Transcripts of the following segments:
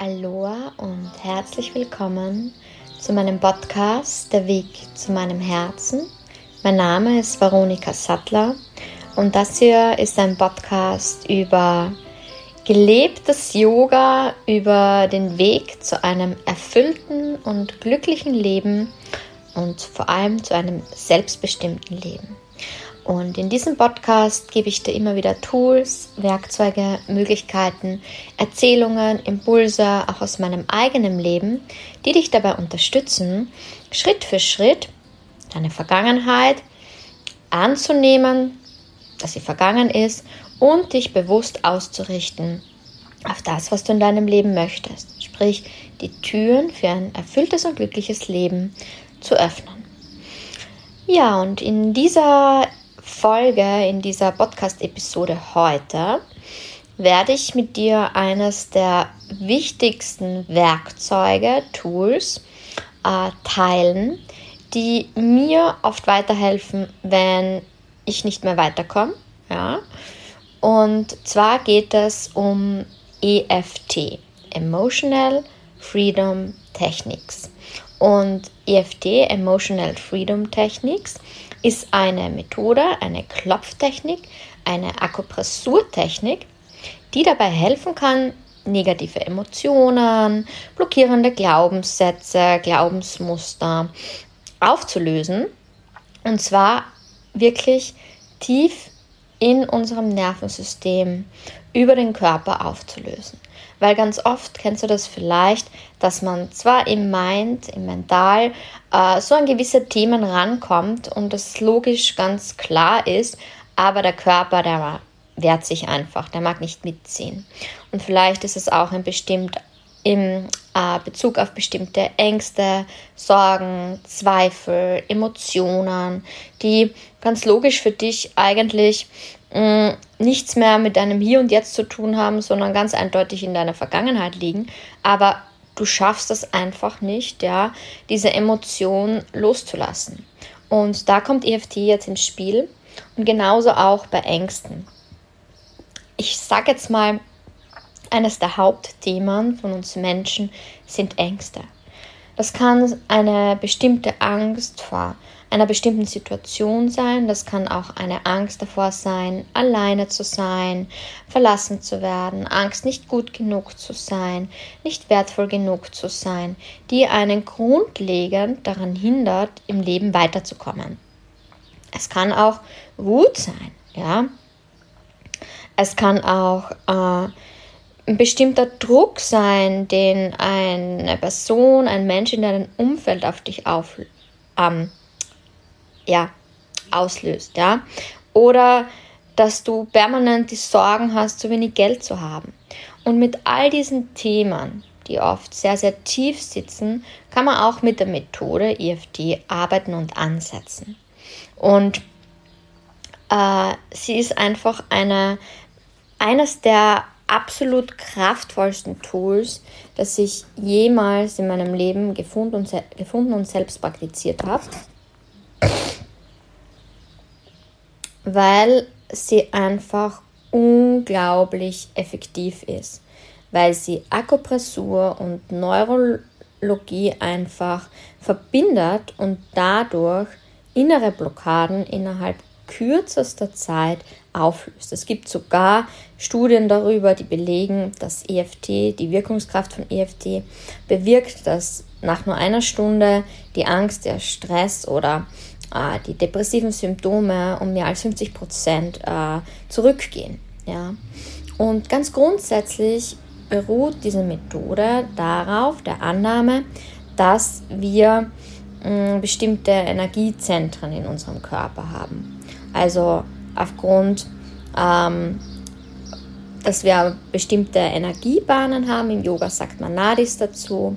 Aloha und herzlich willkommen zu meinem Podcast Der Weg zu meinem Herzen. Mein Name ist Veronika Sattler und das hier ist ein Podcast über gelebtes Yoga, über den Weg zu einem erfüllten und glücklichen Leben und vor allem zu einem selbstbestimmten Leben. Und in diesem Podcast gebe ich dir immer wieder Tools, Werkzeuge, Möglichkeiten, Erzählungen, Impulse auch aus meinem eigenen Leben, die dich dabei unterstützen, Schritt für Schritt deine Vergangenheit anzunehmen, dass sie vergangen ist und dich bewusst auszurichten auf das, was du in deinem Leben möchtest. Sprich, die Türen für ein erfülltes und glückliches Leben zu öffnen. Ja, und in dieser Folge, in dieser Podcast-Episode heute, werde ich mit dir eines der wichtigsten Werkzeuge, Tools äh, teilen, die mir oft weiterhelfen, wenn ich nicht mehr weiterkomme. Ja? Und zwar geht es um EFT, Emotional Freedom Techniques. Und EFT, Emotional Freedom Techniques, ist eine Methode, eine Klopftechnik, eine Akupressurtechnik, die dabei helfen kann, negative Emotionen, blockierende Glaubenssätze, Glaubensmuster aufzulösen. Und zwar wirklich tief in unserem Nervensystem über den Körper aufzulösen. Weil ganz oft kennst du das vielleicht, dass man zwar im Mind, im Mental, äh, so an gewisse Themen rankommt und das logisch ganz klar ist, aber der Körper, der wehrt sich einfach, der mag nicht mitziehen. Und vielleicht ist es auch ein bestimmt im äh, Bezug auf bestimmte Ängste, Sorgen, Zweifel, Emotionen, die ganz logisch für dich eigentlich mm, nichts mehr mit deinem Hier und Jetzt zu tun haben, sondern ganz eindeutig in deiner Vergangenheit liegen. Aber du schaffst es einfach nicht, ja, diese Emotion loszulassen. Und da kommt EFT jetzt ins Spiel und genauso auch bei Ängsten. Ich sage jetzt mal, eines der Hauptthemen von uns Menschen sind Ängste. Das kann eine bestimmte Angst vor einer bestimmten Situation sein. Das kann auch eine Angst davor sein, alleine zu sein, verlassen zu werden, Angst, nicht gut genug zu sein, nicht wertvoll genug zu sein, die einen grundlegend daran hindert, im Leben weiterzukommen. Es kann auch Wut sein, ja. Es kann auch äh, ein bestimmter Druck sein, den eine Person, ein Mensch in deinem Umfeld auf dich auf, ähm, ja, auslöst, ja. Oder dass du permanent die Sorgen hast, zu wenig Geld zu haben. Und mit all diesen Themen, die oft sehr, sehr tief sitzen, kann man auch mit der Methode EFT arbeiten und ansetzen. Und äh, sie ist einfach eine, eines der absolut kraftvollsten Tools, das ich jemals in meinem Leben gefunden und, gefunden und selbst praktiziert habe. Weil sie einfach unglaublich effektiv ist, weil sie Akupressur und Neurologie einfach verbindet und dadurch innere Blockaden innerhalb kürzester Zeit auflöst. Es gibt sogar Studien darüber, die belegen, dass EFT, die Wirkungskraft von EFT bewirkt, dass nach nur einer Stunde die Angst, der Stress oder äh, die depressiven Symptome um mehr als 50 Prozent äh, zurückgehen. Ja? Und ganz grundsätzlich beruht diese Methode darauf, der Annahme, dass wir mh, mm, bestimmte Energiezentren in unserem Körper haben. Also aufgrund, ähm, dass wir bestimmte Energiebahnen haben. Im Yoga sagt man Nadis dazu.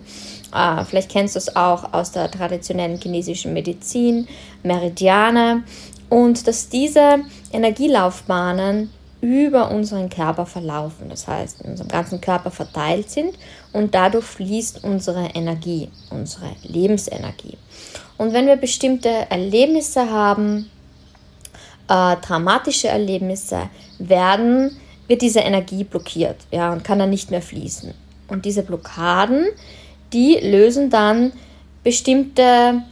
Äh, vielleicht kennst du es auch aus der traditionellen chinesischen Medizin, Meridiane. Und dass diese Energielaufbahnen über unseren Körper verlaufen, das heißt in unserem ganzen Körper verteilt sind und dadurch fließt unsere Energie, unsere Lebensenergie. Und wenn wir bestimmte Erlebnisse haben, äh, traumatische Erlebnisse, werden, wird diese Energie blockiert ja, und kann dann nicht mehr fließen. Und diese Blockaden, die lösen dann bestimmte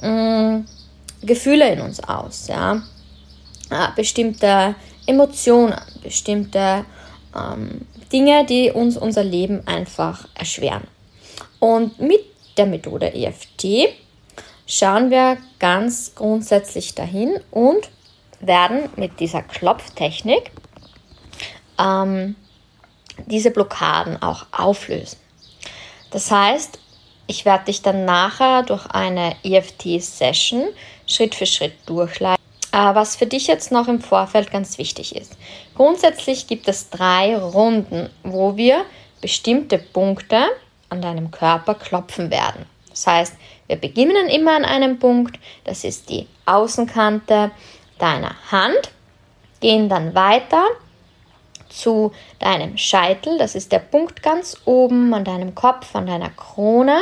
mh, mm, Gefühle in uns aus, ja, äh, bestimmte Emotionen, bestimmte ähm, Dinge, die uns unser Leben einfach erschweren. Und mit der Methode EFT schauen wir ganz grundsätzlich dahin und werden mit dieser Klopftechnik ähm, diese Blockaden auch auflösen. Das heißt, ich werde dich dann nachher durch eine EFT-Session Schritt für Schritt durchleiten. Äh, was für dich jetzt noch im Vorfeld ganz wichtig ist. Grundsätzlich gibt es drei Runden, wo wir bestimmte Punkte an deinem Körper klopfen werden. Das heißt, wir beginnen immer an einem Punkt, das ist die Außenkante deiner Hand, gehen dann weiter zu deinem Scheitel, das ist der Punkt ganz oben an deinem Kopf, an deiner Krone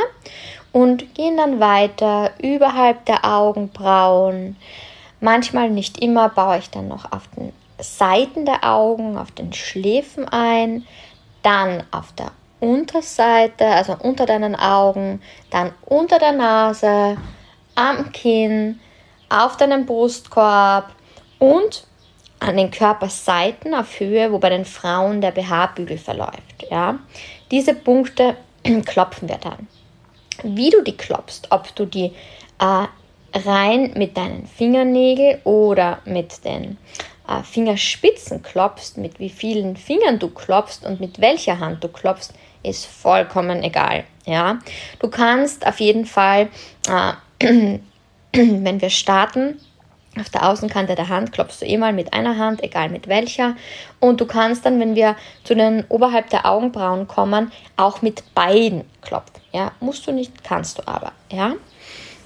und gehen dann weiter überhalb der Augenbrauen. Manchmal, nicht immer, baue ich dann noch auf den Seiten der Augen, auf den Schläfen ein, dann auf der Unterseite, also unter deinen Augen, dann unter der Nase, am Kinn, auf deinem Brustkorb und an den Körperseiten auf Höhe, wo bei den Frauen der BH-Bügel verläuft. Ja? Diese Punkte klopfen wir dann. Wie du die klopfst, ob du die äh, rein mit deinen Fingernägeln oder mit den äh, Fingerspitzen klopfst, mit wie vielen Fingern du klopfst und mit welcher Hand du klopfst, ist vollkommen egal. Ja, du kannst auf jeden Fall, äh, wenn wir starten, auf der Außenkante der Hand klopfst du eh mal mit einer Hand, egal mit welcher. Und du kannst dann, wenn wir zu den oberhalb der Augenbrauen kommen, auch mit beiden klopfen. Ja, musst du nicht, kannst du aber. Ja,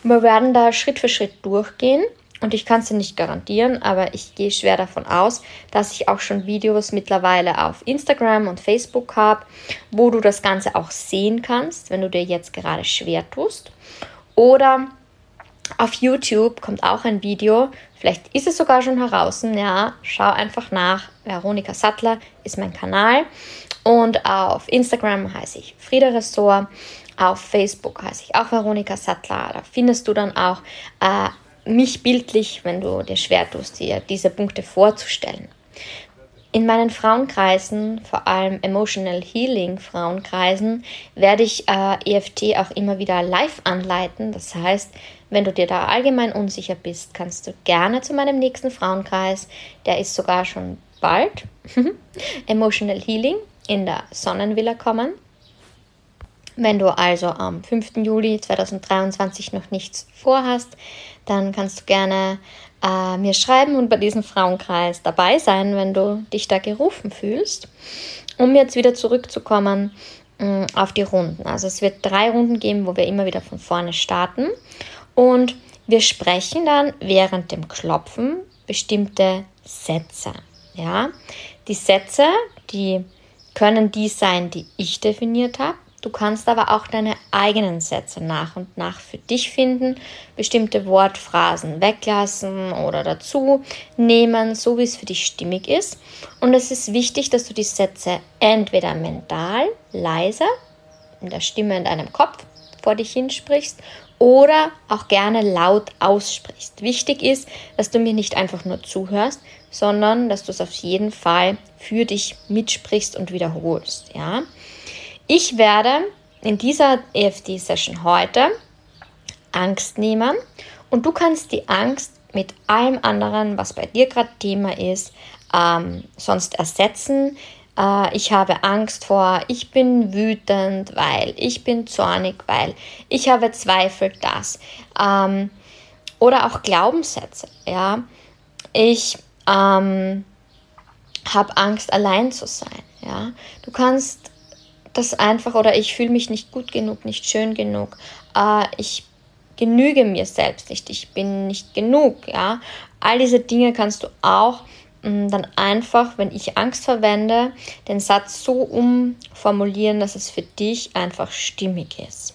wir werden da Schritt für Schritt durchgehen. Und ich kann es dir nicht garantieren, aber ich gehe schwer davon aus, dass ich auch schon Videos mittlerweile auf Instagram und Facebook habe, wo du das Ganze auch sehen kannst, wenn du dir jetzt gerade schwer tust. Oder auf YouTube kommt auch ein Video, vielleicht ist es sogar schon heraus, ja, schau einfach nach. Veronika Sattler ist mein Kanal und auf Instagram heiße ich Frieda Ressort, auf Facebook heiße ich auch Veronika Sattler. Da findest du dann auch äh, mich bildlich, wenn du dir schwer tust, dir diese Punkte vorzustellen. In meinen Frauenkreisen, vor allem Emotional Healing Frauenkreisen, werde ich äh, EFT auch immer wieder live anleiten. Das heißt, wenn du dir da allgemein unsicher bist, kannst du gerne zu meinem nächsten Frauenkreis, der ist sogar schon bald, Emotional Healing in der Sonnenvilla kommen. Wenn du also am 5. Juli 2023 noch nichts vorhast, dann kannst du gerne äh, mir schreiben und bei diesem Frauenkreis dabei sein, wenn du dich da gerufen fühlst. Um jetzt wieder zurückzukommen mh, mm, auf die Runden. Also es wird drei Runden geben, wo wir immer wieder von vorne starten. Und wir sprechen dann während dem Klopfen bestimmte Sätze. Ja? Die Sätze, die können die sein, die ich definiert habe. Du kannst aber auch deine eigenen Sätze nach und nach für dich finden, bestimmte Wortphrasen weglassen oder dazu nehmen, so wie es für dich stimmig ist. Und es ist wichtig, dass du die Sätze entweder mental, leise, in der Stimme in deinem Kopf vor dich hinsprichst oder auch gerne laut aussprichst. Wichtig ist, dass du mir nicht einfach nur zuhörst, sondern dass du es auf jeden Fall für dich mitsprichst und wiederholst, ja? Ich werde in dieser EFD-Session heute Angst nehmen und du kannst die Angst mit allem anderen, was bei dir gerade Thema ist, ähm, sonst ersetzen. Äh, ich habe Angst vor, ich bin wütend, weil ich bin zornig, weil ich habe Zweifel, das. Ähm, oder auch Glaubenssätze. Ja, ich ähm, habe Angst, allein zu sein. Ja, du kannst das einfach oder ich fühle mich nicht gut genug, nicht schön genug. Äh, ich genüge mir selbst nicht, ich bin nicht genug, ja. All diese Dinge kannst du auch dann einfach, wenn ich Angst verwende, den Satz so umformulieren, dass es für dich einfach stimmig ist.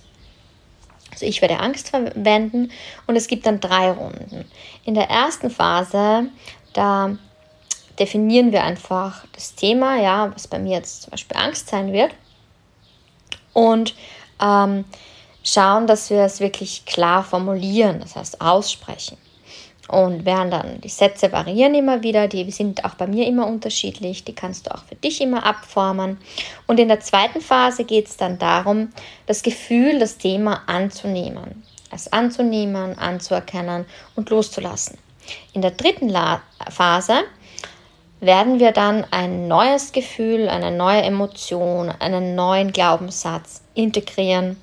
Also ich werde Angst verwenden und es gibt dann drei Runden. In der ersten Phase, da definieren wir einfach das Thema, ja, was bei mir jetzt zum Beispiel Angst sein wird. Und ähm, schauen, dass wir es wirklich klar formulieren, das heißt aussprechen. Und während dann die Sätze variieren immer wieder, die sind auch bei mir immer unterschiedlich, die kannst du auch für dich immer abformen. Und in der zweiten Phase geht es dann darum, das Gefühl, das Thema anzunehmen. Es anzunehmen, anzuerkennen und loszulassen. In der dritten La Phase werden wir dann ein neues Gefühl, eine neue Emotion, einen neuen Glaubenssatz integrieren.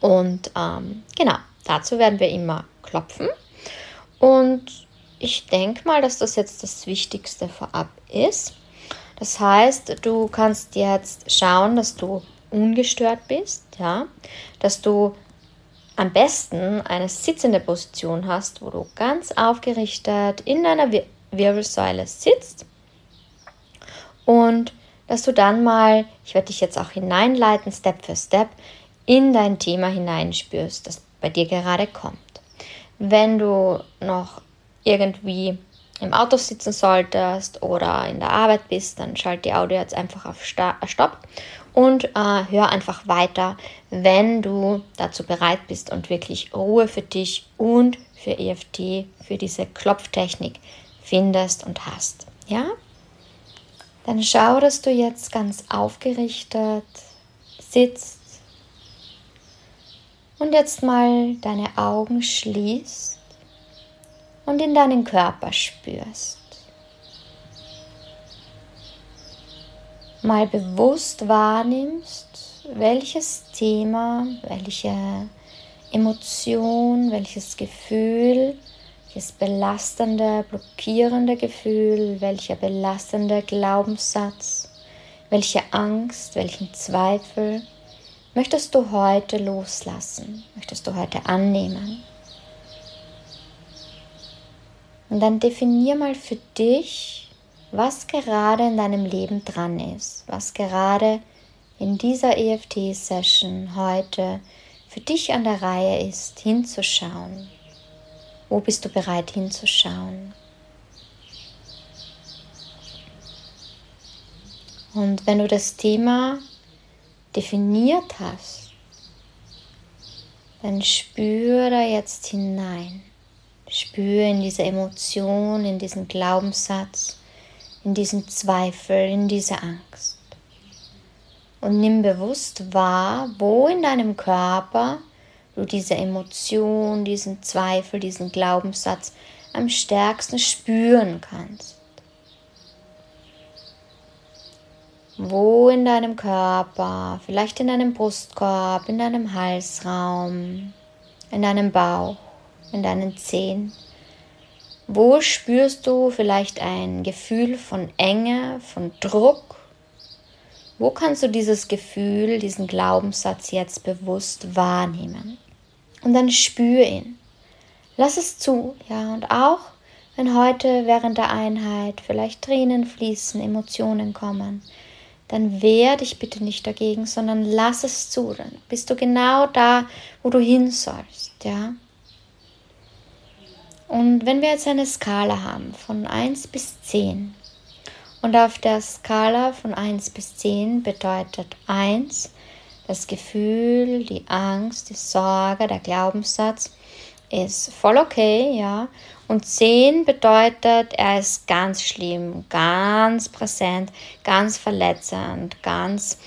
Und ähm, genau, dazu werden wir immer klopfen und ich denke mal, dass das jetzt das Wichtigste vorab ist. Das heißt, du kannst jetzt schauen, dass du ungestört bist, ja, dass du am besten eine sitzende Position hast, wo du ganz aufgerichtet in deiner Wir Wirbelsäule sitzt und dass du dann mal, ich werde dich jetzt auch hineinleiten, Step für Step, in dein Thema hineinspürst, das bei dir gerade kommt. Wenn du noch irgendwie im Auto sitzen solltest oder in der Arbeit bist, dann schalt die Audio jetzt einfach auf äh, Stopp und äh, hör einfach weiter, wenn du dazu bereit bist und wirklich Ruhe für dich und für EFT, für diese Klopftechnik findest und hast. Ja? Dann schau, dass du jetzt ganz aufgerichtet sitzt und jetzt mal deine Augen schließt und in deinen Körper spürst. Mal bewusst wahrnimmst, welches Thema, welche Emotion, welches Gefühl, welches belastende, blockierende Gefühl, welcher belastende Glaubenssatz, welche Angst, welchen Zweifel möchtest du heute loslassen? Möchtest du heute annehmen? Und dann definier mal für dich, was gerade in deinem Leben dran ist, was gerade in dieser EFT-Session heute für dich an der Reihe ist, hinzuschauen. Wo bist du bereit hinzuschauen? Und wenn du das Thema definiert hast, dann spüre da jetzt hinein. Spüre in diese Emotion, in diesen Glaubenssatz, in diesen Zweifel, in diese Angst. Und nimm bewusst wahr, wo in deinem Körper du diese Emotion, diesen Zweifel, diesen Glaubenssatz am stärksten spüren kannst. Wo in deinem Körper, vielleicht in deinem Brustkorb, in deinem Halsraum, in deinem Bauch, in deinen Zehen. Wo spürst du vielleicht ein Gefühl von Enge, von Druck? Wo kannst du dieses Gefühl, diesen Glaubenssatz jetzt bewusst wahrnehmen? Und dann spür ihn. Lass es zu, ja, und auch wenn heute während der Einheit vielleicht Tränen fließen, Emotionen kommen, dann wehr dich bitte nicht dagegen, sondern lass es zu. Dann bist du genau da, wo du hin sollst, ja. Und wenn wir jetzt eine Skala haben von 1 bis 10 und auf der Skala von 1 bis 10 bedeutet 1 das Gefühl, die Angst, die Sorge, der Glaubenssatz ist voll okay, ja. Und 10 bedeutet, er ist ganz schlimm, ganz präsent, ganz verletzend, ganz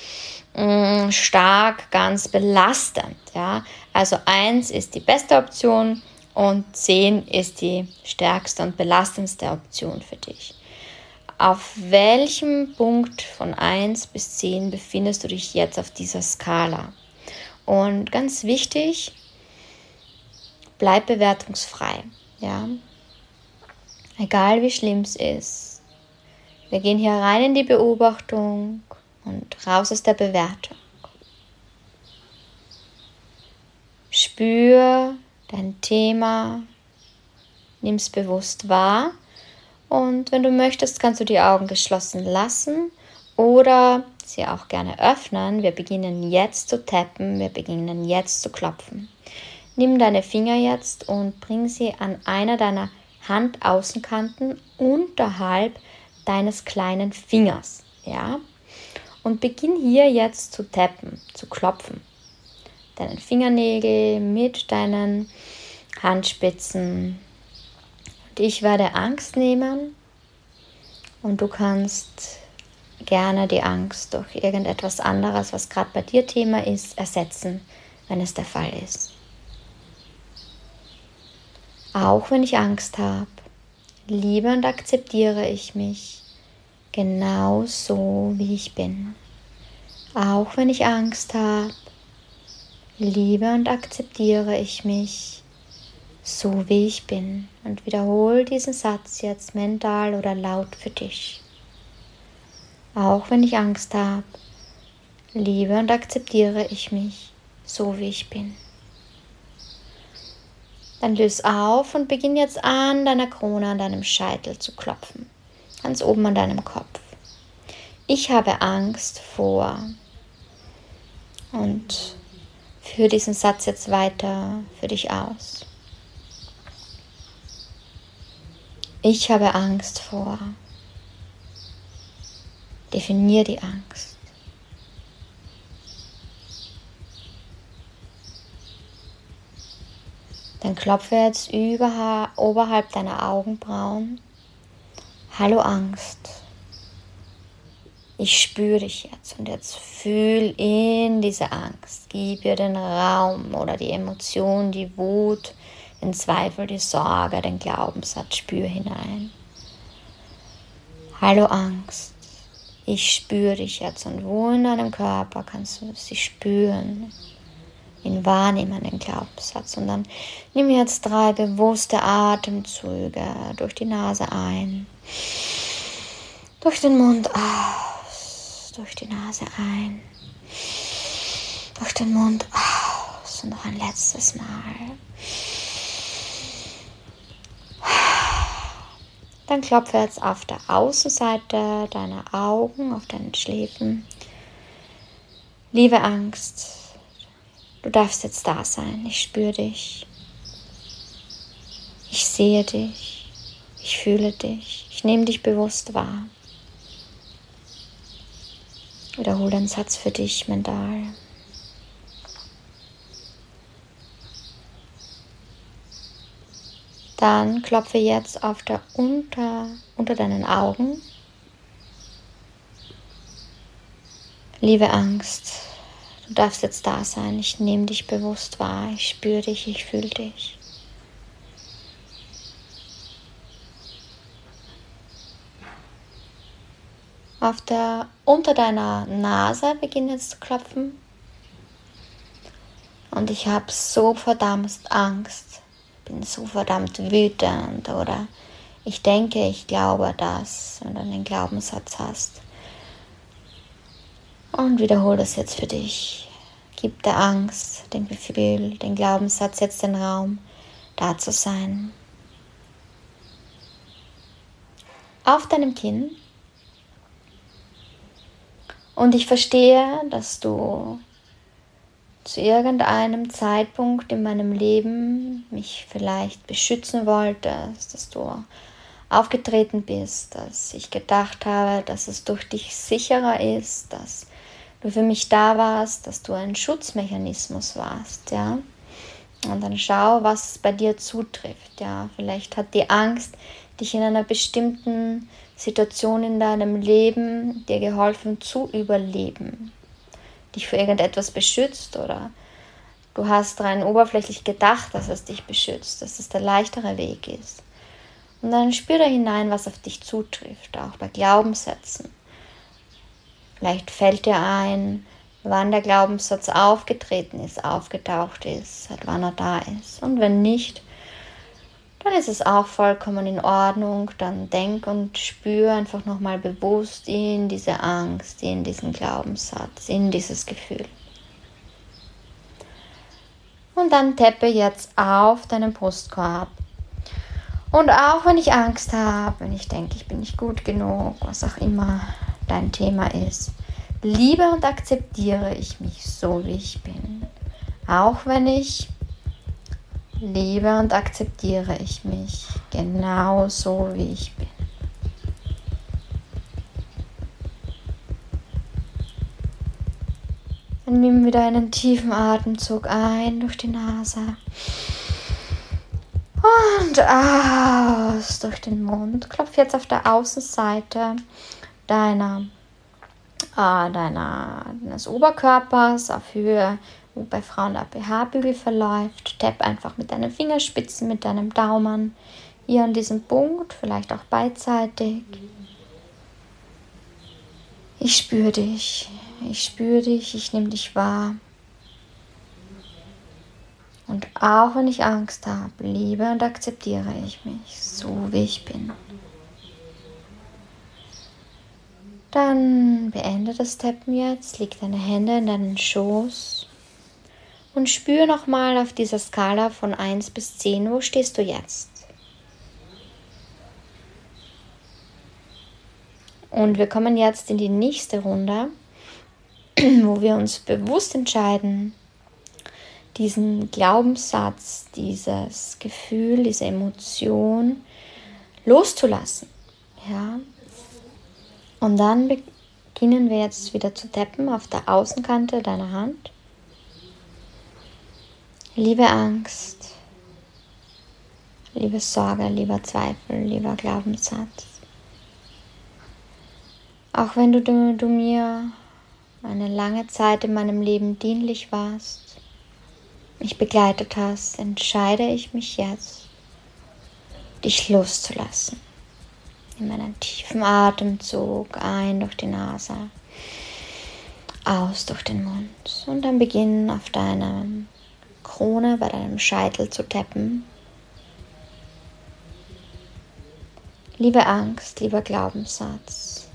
mh, mm, stark, ganz belastend. Ja? Also 1 ist die beste Option und 10 ist die stärkste und belastendste Option für dich. Auf welchem Punkt von 1 bis 10 befindest du dich jetzt auf dieser Skala? Und ganz wichtig, bleib bewertungsfrei. Ja? egal wie schlimm es ist. Wir gehen hier rein in die Beobachtung und raus aus der Bewertung. Spür dein Thema, nimm es bewusst wahr und wenn du möchtest, kannst du die Augen geschlossen lassen oder sie auch gerne öffnen. Wir beginnen jetzt zu tappen, wir beginnen jetzt zu klopfen. Nimm deine Finger jetzt und bring sie an einer deiner Handaußenkanten unterhalb deines kleinen Fingers. Ja? Und beginn hier jetzt zu tappen, zu klopfen. Deinen Fingernägel mit deinen Handspitzen. Und ich werde Angst nehmen und du kannst gerne die Angst durch irgendetwas anderes, was gerade bei dir Thema ist, ersetzen, wenn es der Fall ist. Auch wenn ich Angst habe, liebe und akzeptiere ich mich genau so, wie ich bin. Auch wenn ich Angst habe, liebe und akzeptiere ich mich so, wie ich bin. Und wiederhole diesen Satz jetzt mental oder laut für dich. Auch wenn ich Angst habe, liebe und akzeptiere ich mich so, wie ich bin. Dann löse auf und beginn jetzt an deiner Krone, an deinem Scheitel zu klopfen. Ganz oben an deinem Kopf. Ich habe Angst vor. Und führe diesen Satz jetzt weiter für dich aus. Ich habe Angst vor. Definier die Angst. Dann klopfe jetzt über, oberhalb deiner Augenbrauen. Hallo Angst. Ich spüre dich jetzt und jetzt fühl in diese Angst. Gib ihr den Raum oder die Emotion, die Wut, den Zweifel, die Sorge, den Glaubenssatz. Spür hinein. Hallo Angst. Ich spüre dich jetzt und wo in deinem Körper kannst du sie spüren? Ihn wahrnehmen, den Glaubenssatz. Und dann nimm jetzt drei bewusste Atemzüge durch die Nase ein, durch den Mund aus, durch die Nase ein, durch den Mund aus und noch ein letztes Mal. Dann klopfe jetzt auf der Außenseite deiner Augen, auf deinen Schläfen. Liebe Angst, Du darfst jetzt da sein. Ich spüre dich. Ich sehe dich. Ich fühle dich. Ich nehme dich bewusst wahr. Wiederhole einen Satz für dich mental. Dann klopfe jetzt auf der unter, unter deinen Augen. Liebe Angst, Du darfst jetzt da sein. Ich nehme dich bewusst wahr. Ich spüre dich, ich fühle dich. Auf der, unter deiner Nase beginnt jetzt zu klopfen. Und ich habe so verdammt Angst. Bin so verdammt wütend oder ich denke, ich glaube das, wenn du einen Glaubenssatz hast. Und wiederhole das jetzt für dich. Gib der Angst, dem Gefühl, den Glaubenssatz jetzt den Raum, da zu sein. Auf deinem Kinn. Und ich verstehe, dass du zu irgendeinem Zeitpunkt in meinem Leben mich vielleicht beschützen wolltest, dass du aufgetreten bist, dass ich gedacht habe, dass es durch dich sicherer ist, dass du für mich da warst, dass du ein Schutzmechanismus warst, ja. Und dann schau, was bei dir zutrifft, ja. Vielleicht hat die Angst dich in einer bestimmten Situation in deinem Leben dir geholfen zu überleben, dich für irgendetwas beschützt oder du hast rein oberflächlich gedacht, dass es dich beschützt, dass es der leichtere Weg ist. Und dann spüre hinein, was auf dich zutrifft, auch bei Glaubenssätzen. Vielleicht fällt dir ein, wann der Glaubenssatz aufgetreten ist, aufgetaucht ist, seit wann er da ist. Und wenn nicht, dann ist es auch vollkommen in Ordnung. Dann denk und spür einfach nochmal bewusst in diese Angst, in diesen Glaubenssatz, in dieses Gefühl. Und dann teppe jetzt auf deinen Brustkorb. Und auch wenn ich Angst habe, wenn ich denke, ich bin nicht gut genug, was auch immer, dein Thema ist. Liebe und akzeptiere ich mich so, wie ich bin. Auch wenn ich liebe und akzeptiere ich mich genau so, wie ich bin. nimm wieder einen tiefen Atemzug ein durch die Nase. Und aus durch den Mund. Klopf jetzt auf der Außenseite deiner, äh, deiner, deines Oberkörpers auf Höhe, wo bei Frauen der BH-Bügel verläuft. Tapp einfach mit deinen Fingerspitzen, mit deinem Daumen hier an diesem Punkt, vielleicht auch beidseitig. Ich spüre dich, ich spüre dich, ich nehme dich wahr. Und auch wenn ich Angst habe, liebe und akzeptiere ich mich so, wie ich bin. Dann beende das Tappen jetzt, leg deine Hände in deinen Schoß und spüre nochmal auf dieser Skala von 1 bis 10, wo stehst du jetzt? Und wir kommen jetzt in die nächste Runde, wo wir uns bewusst entscheiden, diesen Glaubenssatz, dieses Gefühl, diese Emotion loszulassen. Ja? Und dann beginnen wir jetzt wieder zu tappen auf der Außenkante deiner Hand. Liebe Angst, liebe Sorge, lieber Zweifel, lieber Glaubenssatz. Auch wenn du, du, du mir eine lange Zeit in meinem Leben dienlich warst, mich begleitet hast, entscheide ich mich jetzt, dich loszulassen. In einen tiefen Atemzug ein durch die Nase, aus durch den Mund und dann beginnen auf deiner Krone bei deinem Scheitel zu tappen. Liebe Angst, lieber Glaubenssatz,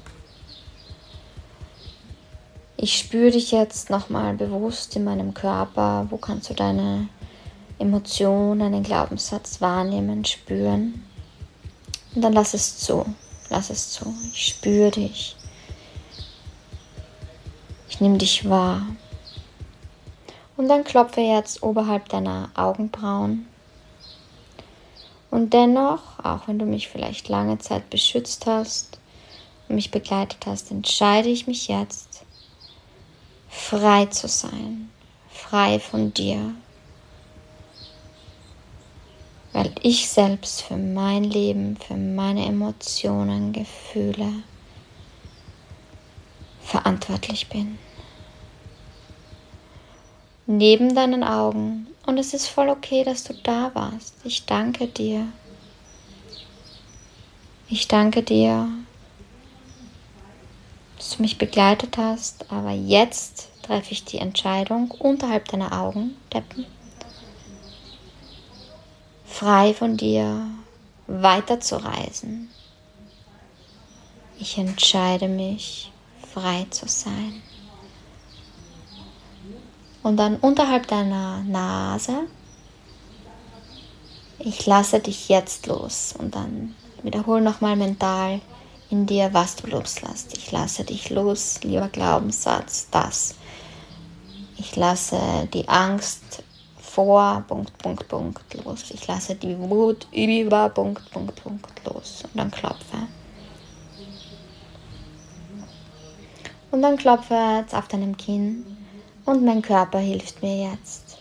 ich spüre dich jetzt nochmal bewusst in meinem Körper. Wo kannst du deine Emotion, deinen Glaubenssatz wahrnehmen, spüren? Und dann lass es zu. Lass es zu. Ich spüre dich. Ich nehme dich wahr. Und dann klopfe jetzt oberhalb deiner Augenbrauen. Und dennoch, auch wenn du mich vielleicht lange Zeit beschützt hast und mich begleitet hast, entscheide ich mich jetzt, frei zu sein, frei von dir, weil ich selbst für mein Leben, für meine Emotionen, Gefühle verantwortlich bin. Neben deinen Augen und es ist voll okay, dass du da warst. Ich danke dir. Ich danke dir dass du mich begleitet hast, aber jetzt treffe ich die Entscheidung unterhalb deiner Augen, Deppen, frei von dir weiterzureisen. Ich entscheide mich, frei zu sein. Und dann unterhalb deiner Nase, ich lasse dich jetzt los und dann wiederhole nochmal mental, in dir, was du loslässt. Ich lasse dich los, lieber Glaubenssatz, das. Ich lasse die Angst vor, Punkt, Punkt, Punkt los. Ich lasse die Wut über, Punkt, Punkt, Punkt los. Und dann klopfe. Und dann klopfe jetzt auf deinem Kinn und mein Körper hilft mir jetzt.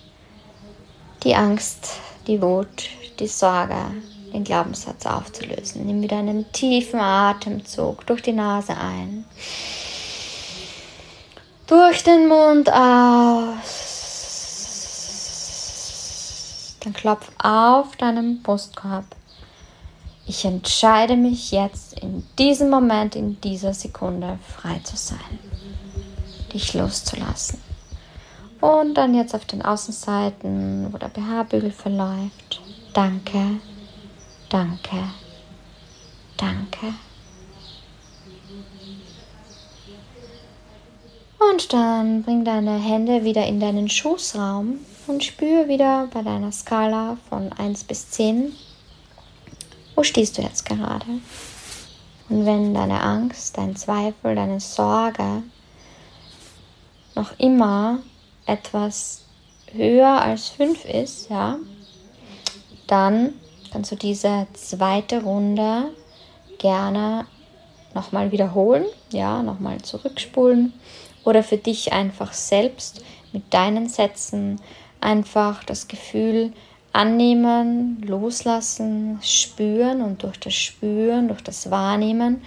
Die Angst, die Wut, die Sorge, den Glaubenssatz aufzulösen. Nimm wieder einen tiefen Atemzug durch die Nase ein. Durch den Mund aus. Dann klopf auf deinem Brustkorb. Ich entscheide mich jetzt in diesem Moment, in dieser Sekunde frei zu sein. Dich loszulassen. Und dann jetzt auf den Außenseiten, wo der BH-Bügel verläuft. Danke, Danke, danke. Und dann bring deine Hände wieder in deinen Schoßraum und spüre wieder bei deiner Skala von 1 bis 10, wo stehst du jetzt gerade. Und wenn deine Angst, dein Zweifel, deine Sorge noch immer etwas höher als 5 ist, ja, dann kannst du diese zweite Runde gerne nochmal wiederholen, ja, nochmal zurückspulen oder für dich einfach selbst mit deinen Sätzen einfach das Gefühl annehmen, loslassen, spüren und durch das Spüren, durch das Wahrnehmen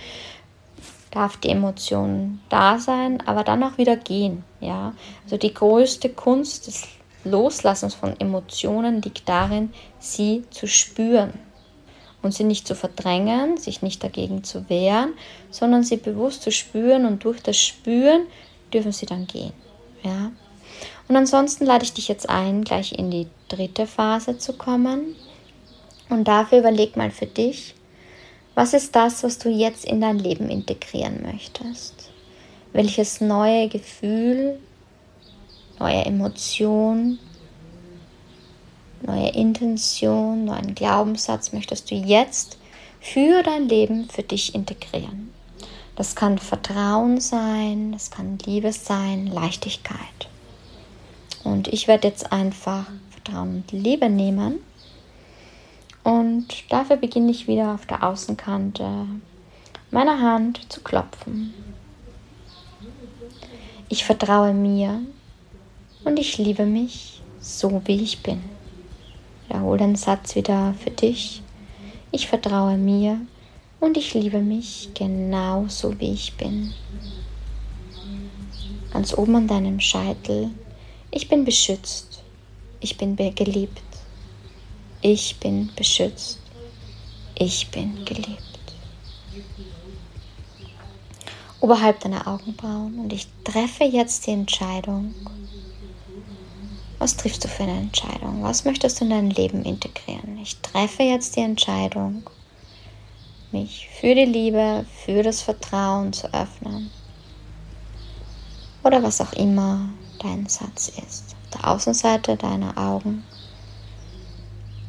darf die Emotion da sein, aber dann auch wieder gehen. Ja, also die größte Kunst des Loslassens von Emotionen liegt darin, sie zu spüren und sie nicht zu verdrängen, sich nicht dagegen zu wehren, sondern sie bewusst zu spüren und durch das Spüren dürfen sie dann gehen. Ja. Und ansonsten lade ich dich jetzt ein, gleich in die dritte Phase zu kommen. Und dafür überleg mal für dich, was ist das, was du jetzt in dein Leben integrieren möchtest? Welches neue Gefühl, neue Emotion, neue Intention, neuen Glaubenssatz möchtest du jetzt für dein Leben für dich integrieren? Das kann Vertrauen sein, das kann Liebe sein, Leichtigkeit. Und ich werde jetzt einfach Vertrauen und Liebe nehmen. Und dafür beginne ich wieder auf der Außenkante meiner Hand zu klopfen. Ich vertraue mir und ich liebe mich so, wie ich bin. Wiederhole den Satz wieder für dich. Ich vertraue mir und ich liebe mich genau so, wie ich bin. Ganz oben an deinem Scheitel. Ich bin beschützt. Ich bin geliebt. Ich bin beschützt. Ich bin geliebt. Oberhalb deiner Augenbrauen und ich treffe jetzt die Entscheidung. Was triffst du für eine Entscheidung? Was möchtest du in dein Leben integrieren? Ich treffe jetzt die Entscheidung mich für die Liebe, für das Vertrauen zu öffnen. Oder was auch immer dein Satz ist. Auf der Außenseite deiner Augen.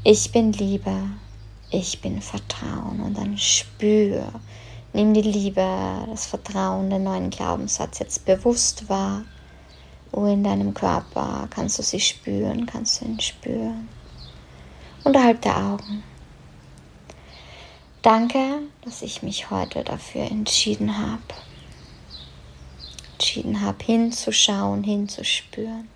Ich bin Liebe, ich bin Vertrauen. Und dann spür, nimm die Liebe, das Vertrauen, den neuen Glaubenssatz jetzt bewusst wahr. Wo in deinem Körper kannst du sie spüren, kannst du ihn spüren. Unterhalb der Augen. Danke, dass ich mich heute dafür entschieden habe. Entschieden habe, hinzuschauen, hinzuspüren.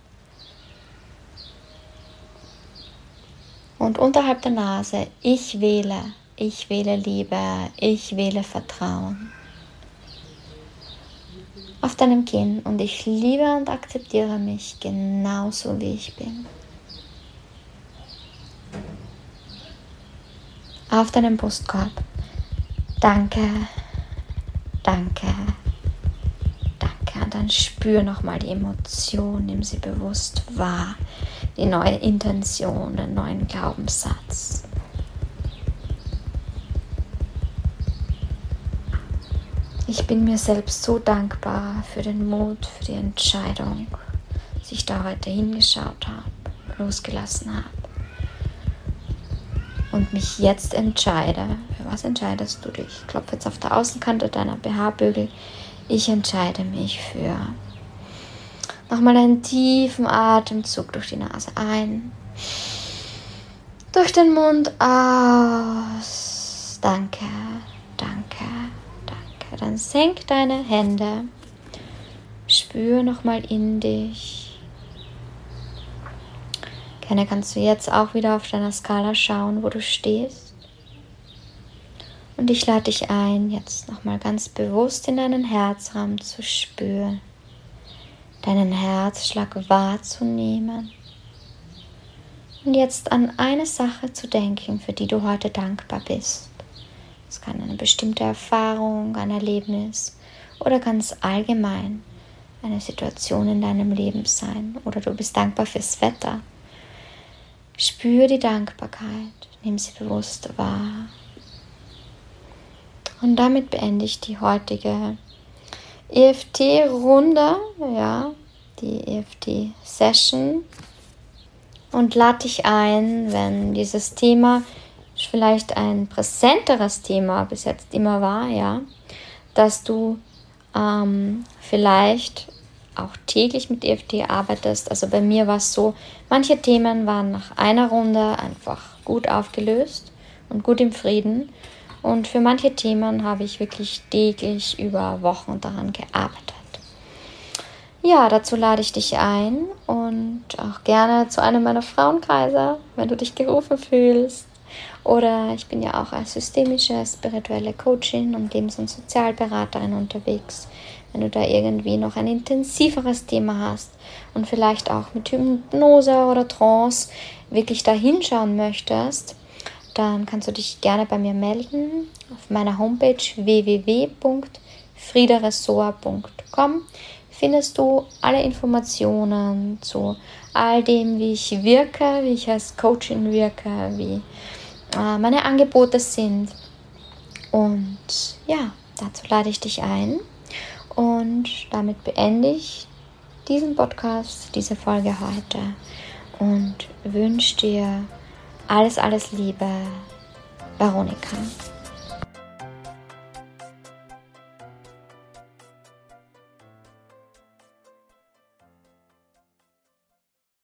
Und unterhalb der Nase, ich wähle, ich wähle Liebe, ich wähle Vertrauen. Auf deinem Kinn und ich liebe und akzeptiere mich genauso wie ich bin. auf deinem Brustkorb. Danke, danke, Und dann spür nochmal die Emotion, nimm sie bewusst wahr, die neue Intention, den neuen Glaubenssatz. Ich bin mir selbst so dankbar für den Mut, für die Entscheidung, dass ich da heute hingeschaut habe, losgelassen habe und mich jetzt entscheide, für was entscheidest du dich? Ich klopfe jetzt auf der Außenkante deiner BH-Bügel. Ich entscheide mich für nochmal einen tiefen Atemzug durch die Nase ein, durch den Mund aus. Danke, danke, danke. Dann senk deine Hände, spür nochmal in dich. Gerne kannst du jetzt auch wieder auf deiner Skala schauen, wo du stehst. Und ich lade dich ein, jetzt nochmal ganz bewusst in deinen Herzraum zu spüren, deinen Herzschlag wahrzunehmen. Und jetzt an eine Sache zu denken, für die du heute dankbar bist. Es kann eine bestimmte Erfahrung, ein Erlebnis oder ganz allgemein eine Situation in deinem Leben sein. Oder du bist dankbar fürs Wetter. Spür die Dankbarkeit, nimm sie bewusst wahr. Und damit beende ich die heutige EFT-Runde, ja, die EFT-Session und lade dich ein, wenn dieses Thema vielleicht ein präsenteres Thema bis jetzt immer war, ja, dass du ähm, vielleicht auch täglich mit EFT arbeitest. Also bei mir war es so, manche Themen waren nach einer Runde einfach gut aufgelöst und gut im Frieden. Und für manche Themen habe ich wirklich täglich über Wochen daran gearbeitet. ja, dazu lade ich dich ein und auch gerne zu einem meiner Frauenkreise, wenn du dich gerufen fühlst. Oder ich bin ja auch als systemische, spirituelle Coachin und Lebens- und Sozialberaterin unterwegs. Wenn du da irgendwie noch ein intensiveres Thema hast und vielleicht auch mit Hypnose oder Trance wirklich da hinschauen möchtest, dann kannst du dich gerne bei mir melden auf meiner Homepage www.friederessort.com findest du alle Informationen zu all dem, wie ich wirke, wie ich als Coachin wirke, wie äh, meine Angebote sind. Und ja, dazu lade ich dich ein. Und damit beende ich diesen Podcast, diese Folge heute und wünsche dir alles, alles Liebe, Veronika.